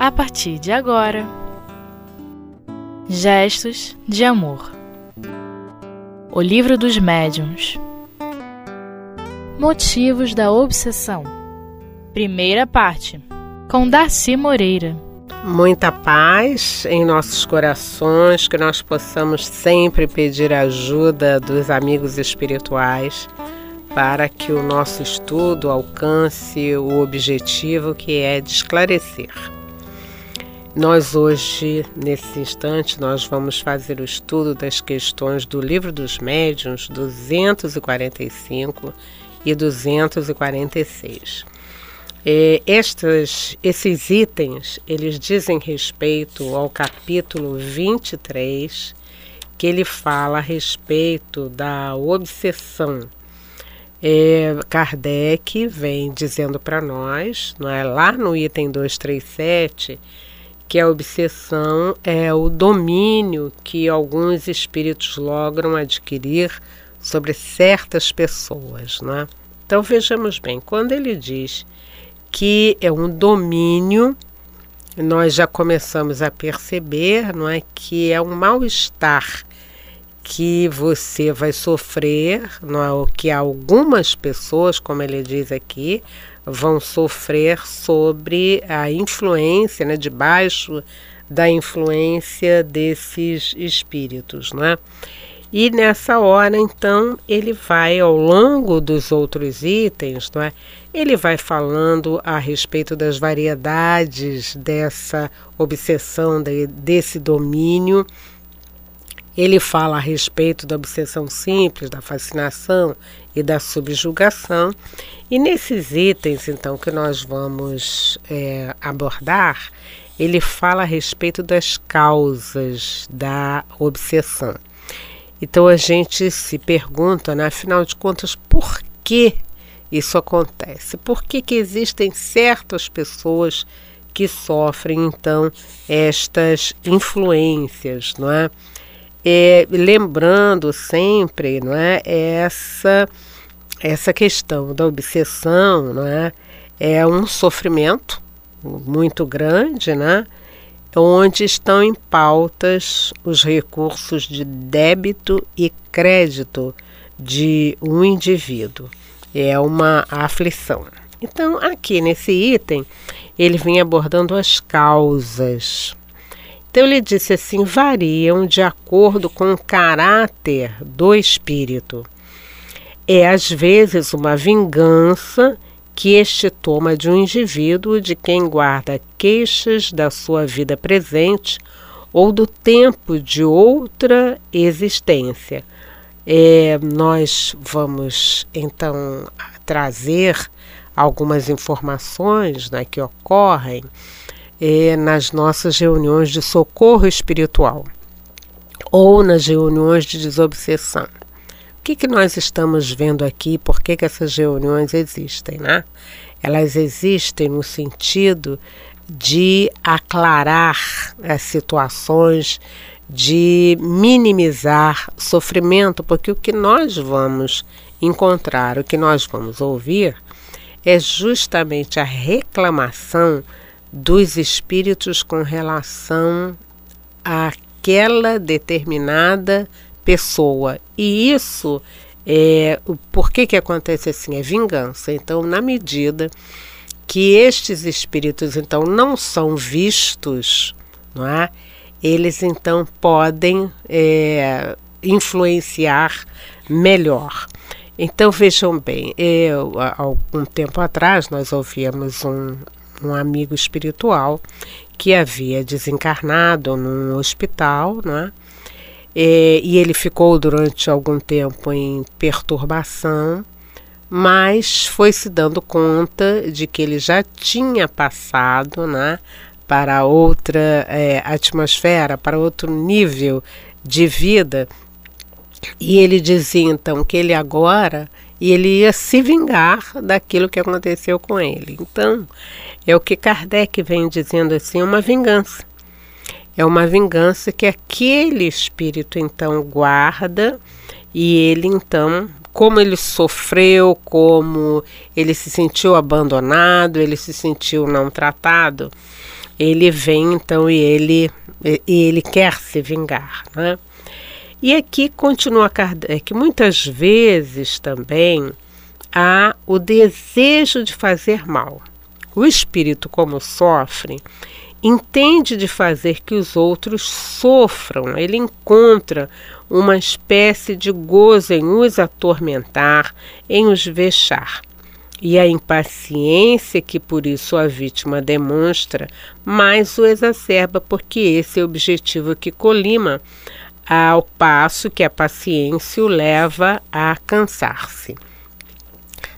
a partir de agora. Gestos de Amor. O Livro dos Médiuns. Motivos da Obsessão. Primeira parte. Com Darcy Moreira. Muita paz em nossos corações, que nós possamos sempre pedir ajuda dos amigos espirituais para que o nosso estudo alcance o objetivo que é de esclarecer. Nós hoje, nesse instante, nós vamos fazer o estudo das questões do Livro dos Médiuns 245 e 246. É, estes, esses itens, eles dizem respeito ao capítulo 23, que ele fala a respeito da obsessão. É, Kardec vem dizendo para nós, não é, lá no item 237, que a obsessão é o domínio que alguns espíritos logram adquirir sobre certas pessoas, né? Então vejamos bem, quando ele diz que é um domínio, nós já começamos a perceber, não é, que é um mal-estar que você vai sofrer, não é, o que algumas pessoas, como ele diz aqui, vão sofrer sobre a influência, né, debaixo da influência desses espíritos, né? E nessa hora, então, ele vai ao longo dos outros itens, não é? Ele vai falando a respeito das variedades dessa obsessão, de, desse domínio. Ele fala a respeito da obsessão simples, da fascinação e da subjugação. E nesses itens, então, que nós vamos é, abordar, ele fala a respeito das causas da obsessão. Então a gente se pergunta, né, afinal de contas, por que isso acontece? Por que, que existem certas pessoas que sofrem então estas influências, não é? É lembrando sempre, não é, essa essa questão da obsessão, não é, é um sofrimento muito grande, né? onde estão em pautas os recursos de débito e crédito de um indivíduo. É uma aflição. Então, aqui nesse item, ele vem abordando as causas. Então, ele disse assim: variam de acordo com o caráter do espírito. É às vezes uma vingança que este toma de um indivíduo de quem guarda queixas da sua vida presente ou do tempo de outra existência. É, nós vamos então trazer algumas informações né, que ocorrem é, nas nossas reuniões de socorro espiritual ou nas reuniões de desobsessão. O que, que nós estamos vendo aqui? Por que, que essas reuniões existem? Né? Elas existem no sentido de aclarar as situações, de minimizar sofrimento, porque o que nós vamos encontrar, o que nós vamos ouvir, é justamente a reclamação dos espíritos com relação àquela determinada pessoa. E isso é por que, que acontece assim? É vingança. Então, na medida que estes espíritos então não são vistos, não é? Eles então podem é, influenciar melhor. Então vejam bem, eu, há algum tempo atrás nós ouvíamos um, um amigo espiritual que havia desencarnado num hospital, não é? É, e ele ficou durante algum tempo em perturbação, mas foi se dando conta de que ele já tinha passado né, para outra é, atmosfera, para outro nível de vida. E ele dizia então que ele agora e ele ia se vingar daquilo que aconteceu com ele. Então, é o que Kardec vem dizendo assim, uma vingança. É uma vingança que aquele espírito então guarda e ele então, como ele sofreu, como ele se sentiu abandonado, ele se sentiu não tratado, ele vem então e ele, e ele quer se vingar. Né? E aqui continua Kardec, muitas vezes também há o desejo de fazer mal. O espírito, como sofre, entende de fazer que os outros sofram, ele encontra uma espécie de gozo em os atormentar, em os vexar. E a impaciência que por isso a vítima demonstra mais o exacerba, porque esse é o objetivo que colima, ao passo que a paciência o leva a cansar-se.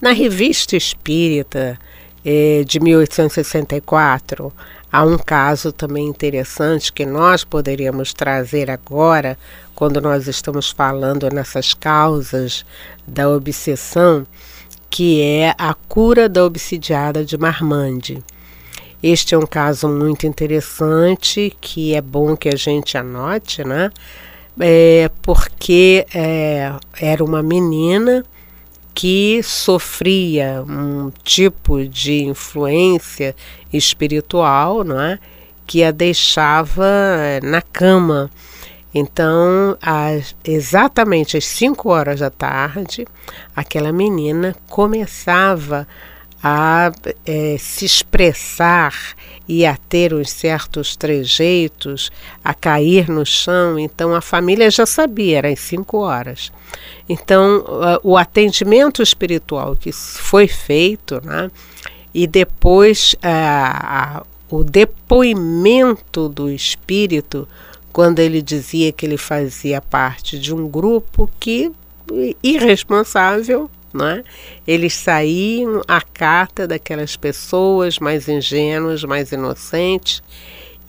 Na Revista Espírita eh, de 1864, há um caso também interessante que nós poderíamos trazer agora, quando nós estamos falando nessas causas da obsessão, que é a cura da obsidiada de Marmande. Este é um caso muito interessante que é bom que a gente anote, né? É, porque é, era uma menina que sofria um tipo de influência espiritual, não é? que a deixava eh, na cama. Então, às, exatamente às 5 horas da tarde, aquela menina começava a é, se expressar e a ter uns certos trejeitos, a cair no chão. Então a família já sabia, era às 5 horas. Então, o atendimento espiritual que foi feito, né, e depois a, o depoimento do espírito, quando ele dizia que ele fazia parte de um grupo que irresponsável, né? Eles saíam à cata daquelas pessoas mais ingênuas, mais inocentes,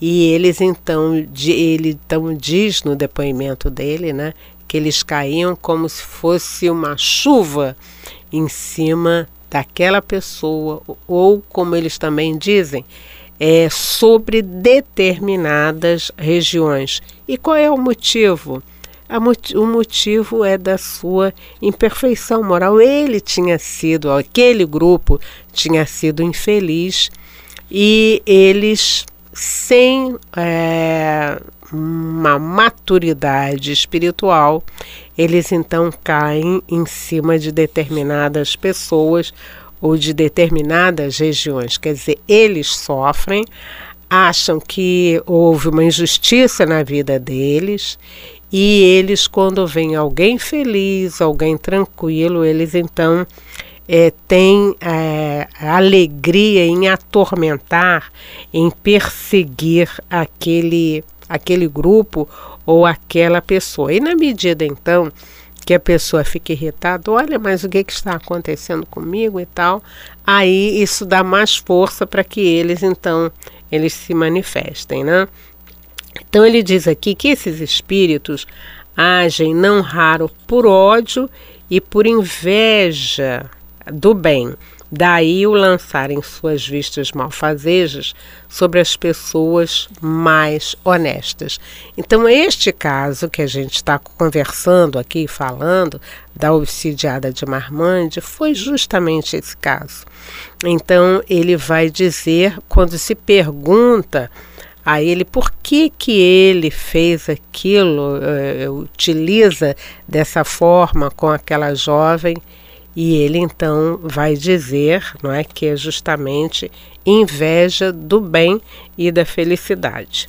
e eles então, ele então diz no depoimento dele, né, que eles caíam como se fosse uma chuva em cima daquela pessoa, ou como eles também dizem, é, sobre determinadas regiões. E qual é o motivo? O motivo é da sua imperfeição moral. Ele tinha sido, aquele grupo tinha sido infeliz e eles, sem é, uma maturidade espiritual, eles então caem em cima de determinadas pessoas ou de determinadas regiões. Quer dizer, eles sofrem, acham que houve uma injustiça na vida deles e eles, quando vem alguém feliz, alguém tranquilo, eles então é, têm é, alegria em atormentar, em perseguir aquele aquele grupo ou aquela pessoa. E na medida então que a pessoa fica irritada, olha, mas o que, que está acontecendo comigo e tal, aí isso dá mais força para que eles então eles se manifestem, né? Então ele diz aqui que esses espíritos agem não raro por ódio e por inveja do bem. Daí o lançarem suas vistas malfazejas sobre as pessoas mais honestas. Então, este caso que a gente está conversando aqui, falando, da obsidiada de Marmande, foi justamente esse caso. Então, ele vai dizer, quando se pergunta a ele por que, que ele fez aquilo, uh, utiliza dessa forma com aquela jovem e ele então vai dizer, não é, que é justamente inveja do bem e da felicidade.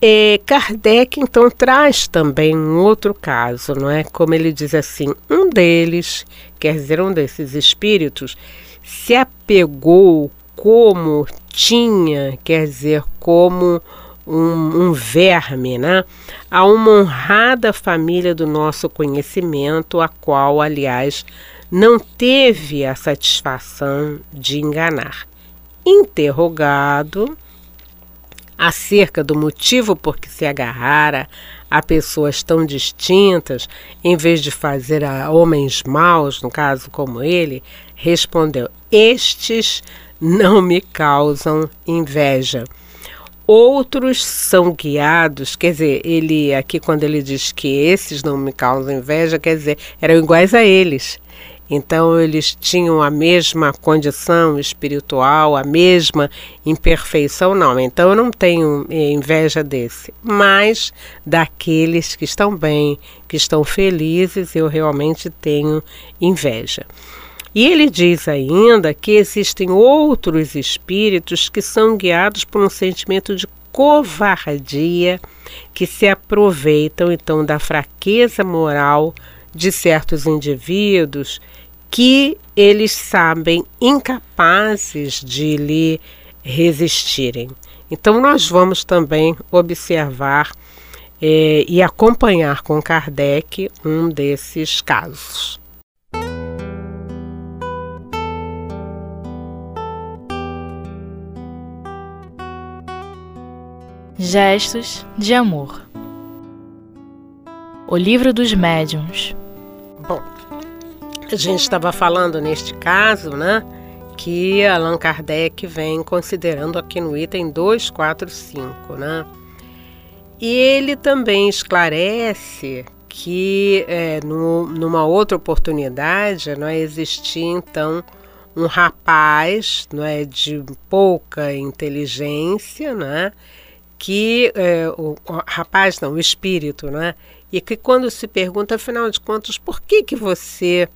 E Kardec então traz também um outro caso, não é? Como ele diz assim, um deles, quer dizer, um desses espíritos, se apegou como tinha, quer dizer, como um, um, verme, né? a uma honrada família do nosso conhecimento, a qual, aliás, não teve a satisfação de enganar. Interrogado acerca do motivo por que se agarrara a pessoas tão distintas, em vez de fazer a homens maus, no caso como ele, respondeu: Estes não me causam inveja Outros são guiados, quer dizer, ele aqui quando ele diz que esses não me causam inveja, quer dizer, eram iguais a eles. Então eles tinham a mesma condição espiritual, a mesma imperfeição, não. Então eu não tenho eh, inveja desse, mas daqueles que estão bem, que estão felizes, eu realmente tenho inveja. E ele diz ainda que existem outros espíritos que são guiados por um sentimento de covardia, que se aproveitam então da fraqueza moral de certos indivíduos que eles sabem incapazes de lhe resistirem. Então, nós vamos também observar eh, e acompanhar com Kardec um desses casos. Gestos de Amor O Livro dos Médiuns Bom, a gente estava falando neste caso, né? Que Allan Kardec vem considerando aqui no item 245, né? E ele também esclarece que é, no, numa outra oportunidade não é, existia então um rapaz não é, de pouca inteligência, né? Que é, o, o, rapaz não, o espírito, né? E que quando se pergunta, afinal de contas, por que que você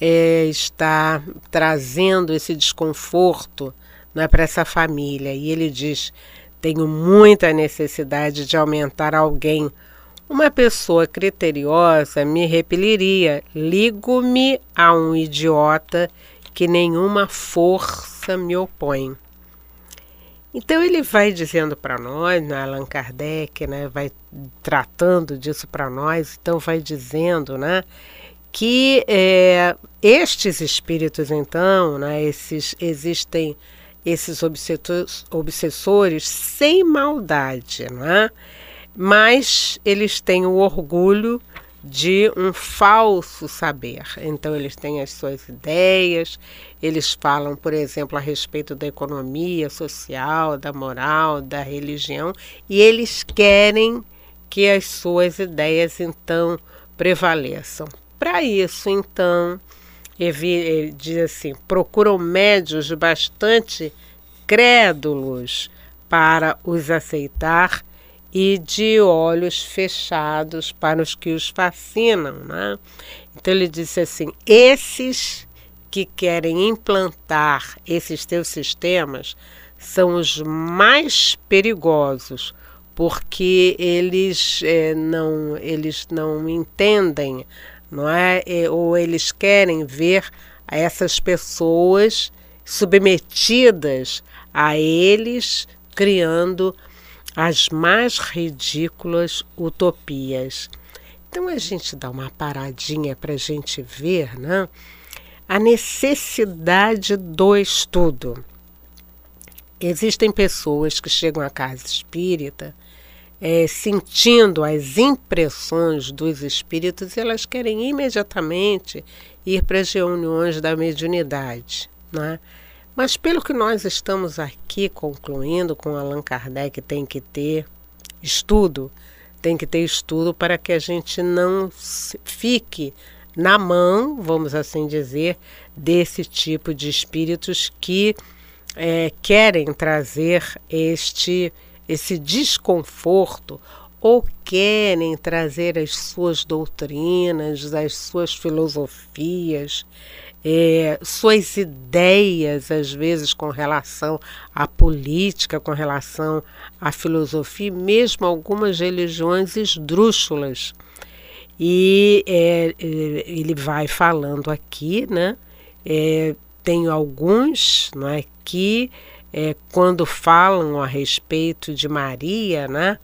é, está trazendo esse desconforto não é, para essa família? E ele diz, tenho muita necessidade de aumentar alguém. Uma pessoa criteriosa me repeliria. Ligo-me a um idiota que nenhuma força me opõe. Então ele vai dizendo para nós, né, Allan Kardec, né, vai tratando disso para nós, então vai dizendo, né, que é, estes espíritos, então, né, esses existem esses obsessores sem maldade, né, mas eles têm o orgulho de um falso saber. Então, eles têm as suas ideias, eles falam, por exemplo, a respeito da economia social, da moral, da religião, e eles querem que as suas ideias então prevaleçam. Para isso, então, ele diz assim: procuram médios bastante crédulos para os aceitar e de olhos fechados para os que os fascinam. Né? Então ele disse assim: esses que querem implantar esses teus sistemas são os mais perigosos, porque eles é, não eles não entendem, não é? Ou eles querem ver essas pessoas submetidas a eles, criando as mais ridículas utopias. Então a gente dá uma paradinha para a gente ver né, a necessidade do estudo. Existem pessoas que chegam à casa espírita é, sentindo as impressões dos espíritos e elas querem imediatamente ir para as reuniões da mediunidade. Né? Mas pelo que nós estamos aqui concluindo com Allan Kardec, tem que ter estudo, tem que ter estudo para que a gente não fique na mão, vamos assim dizer, desse tipo de espíritos que é, querem trazer este esse desconforto ou querem trazer as suas doutrinas, as suas filosofias, é, suas ideias, às vezes, com relação à política, com relação à filosofia, mesmo algumas religiões esdrúxulas. E é, é ele vai falando aqui, né? É, tem alguns não é, que, é, quando falam a respeito de Maria, né?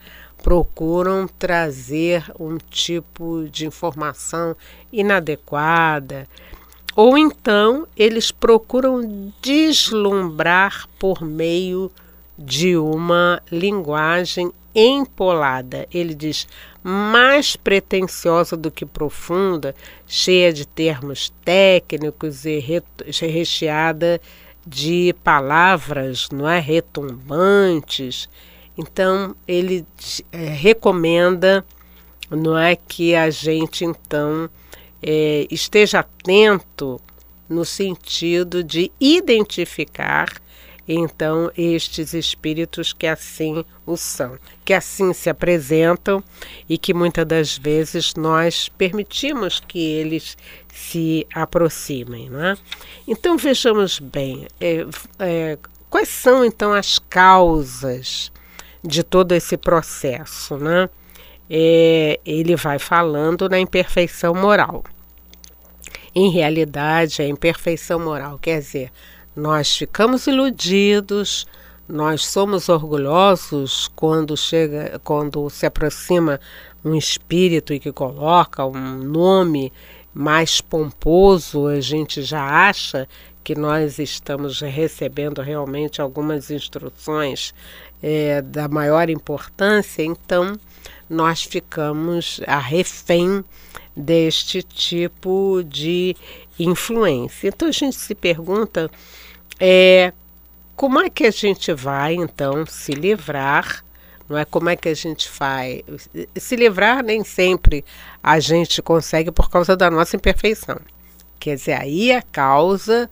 Procuram trazer um tipo de informação inadequada, ou então eles procuram deslumbrar por meio de uma linguagem empolada. Ele diz mais pretensiosa do que profunda, cheia de termos técnicos e recheada de palavras, não é, retumbantes. Então ele é, recomenda, não é, que a gente então é, esteja atento no sentido de identificar então estes espíritos que assim o são, que assim se apresentam e que muitas das vezes nós permitimos que eles se aproximem. Né? Então vejamos bem, é, é, quais são então as causas de todo esse processo? Né? É, ele vai falando na imperfeição moral. Em realidade, a imperfeição moral quer dizer nós ficamos iludidos, nós somos orgulhosos quando chega, quando se aproxima um espírito e que coloca um nome mais pomposo, a gente já acha que nós estamos recebendo realmente algumas instruções é, da maior importância, então nós ficamos a refém deste tipo de influência. Então a gente se pergunta é, como é que a gente vai, então, se livrar? Não é como é que a gente vai se livrar? Nem sempre a gente consegue por causa da nossa imperfeição. Quer dizer, aí a causa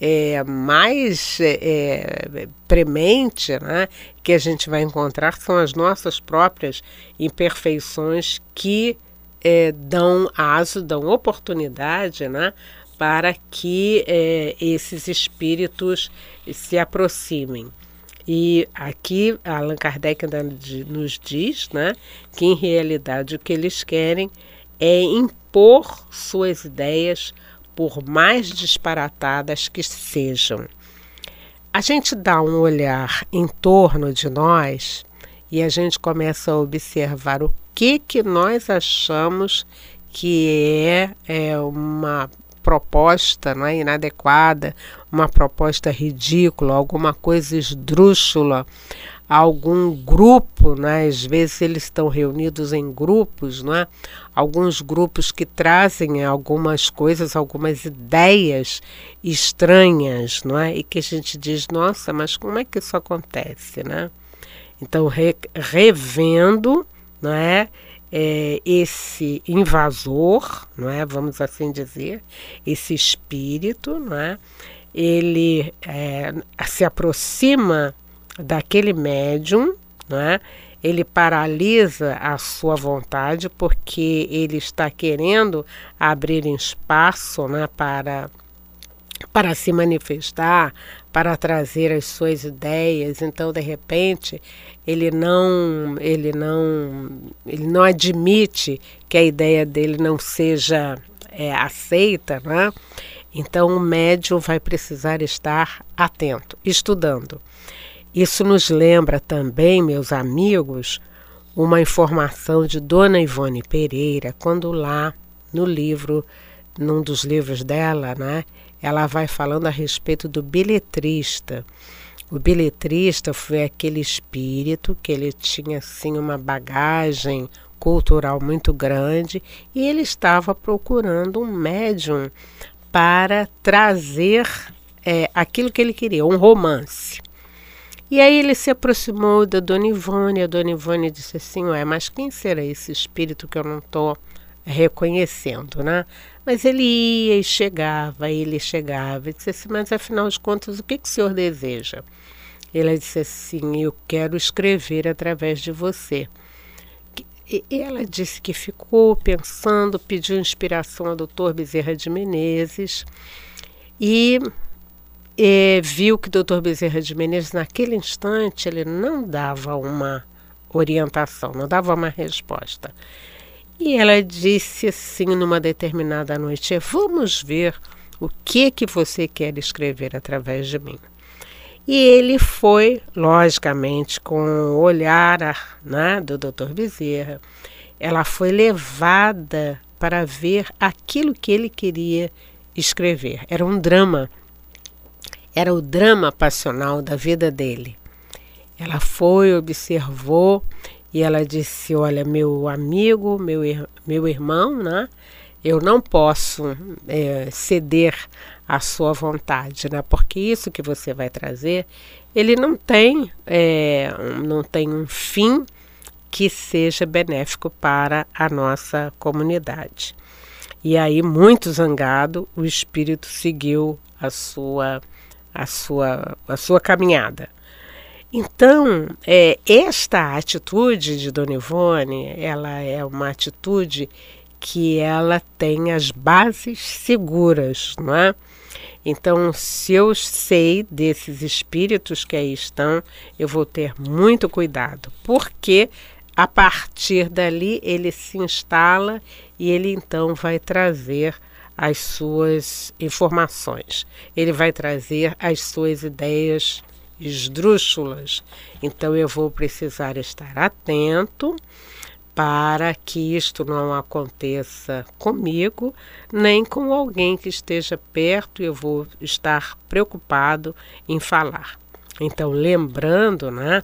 é, mais é, é, premente né, que a gente vai encontrar são as nossas próprias imperfeições que é, dão aso, dão oportunidade né, para que é, esses espíritos se aproximem. E aqui Allan Kardec nos diz né, que, em realidade, o que eles querem é impor suas ideias, por mais disparatadas que sejam. A gente dá um olhar em torno de nós e a gente começa a observar o que, que nós achamos que é, é uma proposta não é, inadequada, uma proposta ridícula, alguma coisa esdrúxula, algum grupo, né? às vezes eles estão reunidos em grupos, não é? alguns grupos que trazem algumas coisas, algumas ideias estranhas, não é? e que a gente diz, nossa, mas como é que isso acontece? Né? Então, re, revendo, não é? esse invasor, não é? Vamos assim dizer, esse espírito, não é? Ele é, se aproxima daquele médium, não é? Ele paralisa a sua vontade porque ele está querendo abrir espaço, né, para para se manifestar, para trazer as suas ideias. Então, de repente, ele não, ele não, ele não admite que a ideia dele não seja é, aceita, né? Então, o médium vai precisar estar atento, estudando. Isso nos lembra também, meus amigos, uma informação de Dona Ivone Pereira, quando lá no livro, num dos livros dela, né, ela vai falando a respeito do biletrista. O biletrista foi aquele espírito que ele tinha assim uma bagagem cultural muito grande e ele estava procurando um médium para trazer é, aquilo que ele queria, um romance. E aí ele se aproximou da Dona Ivone, a Dona Ivone disse assim, ué, mas quem será esse espírito que eu não estou reconhecendo, né? Mas ele ia e chegava, ele chegava, e disse assim, mas afinal de contas, o que, que o senhor deseja? Ele disse assim, eu quero escrever através de você. E ela disse que ficou pensando, pediu inspiração ao doutor Bezerra de Menezes e, e viu que o doutor Bezerra de Menezes, naquele instante, ele não dava uma orientação, não dava uma resposta. E ela disse assim numa determinada noite: Vamos ver o que que você quer escrever através de mim. E ele foi, logicamente, com o olhar né, do Dr. Bezerra, ela foi levada para ver aquilo que ele queria escrever. Era um drama, era o drama passional da vida dele. Ela foi, observou e ela disse: Olha, meu amigo, meu, meu irmão, né? Eu não posso é, ceder à sua vontade, né? Porque isso que você vai trazer, ele não tem, é, não tem um fim que seja benéfico para a nossa comunidade. E aí, muito zangado, o espírito seguiu a sua, a sua, a sua caminhada. Então, é, esta atitude de Dona Ivone, ela é uma atitude que ela tem as bases seguras, não é? Então, se eu sei desses espíritos que aí estão, eu vou ter muito cuidado, porque a partir dali ele se instala e ele então vai trazer as suas informações, ele vai trazer as suas ideias esdrúxulas. Então eu vou precisar estar atento para que isto não aconteça comigo, nem com alguém que esteja perto eu vou estar preocupado em falar. Então, lembrando, né,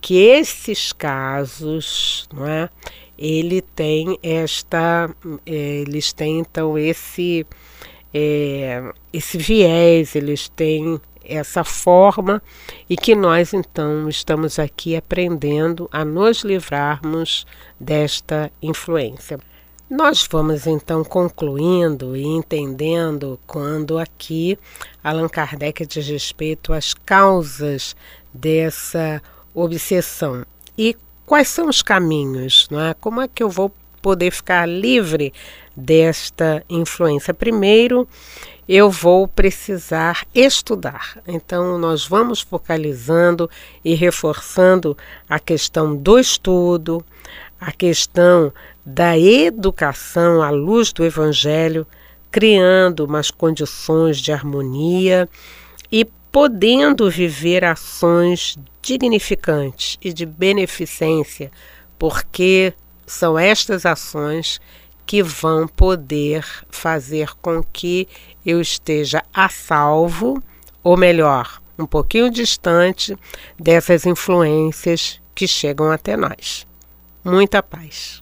que esses casos, não é, ele tem esta, eles têm então esse é, esse viés, eles têm essa forma e que nós então estamos aqui aprendendo a nos livrarmos desta influência. Nós vamos então concluindo e entendendo quando aqui Allan Kardec diz respeito às causas dessa obsessão e quais são os caminhos, não é? Como é que eu vou poder ficar livre desta influência? Primeiro, eu vou precisar estudar. Então, nós vamos focalizando e reforçando a questão do estudo, a questão da educação à luz do Evangelho, criando umas condições de harmonia e podendo viver ações dignificantes e de beneficência, porque são estas ações que vão poder fazer com que eu esteja a salvo, ou melhor, um pouquinho distante dessas influências que chegam até nós. Muita paz.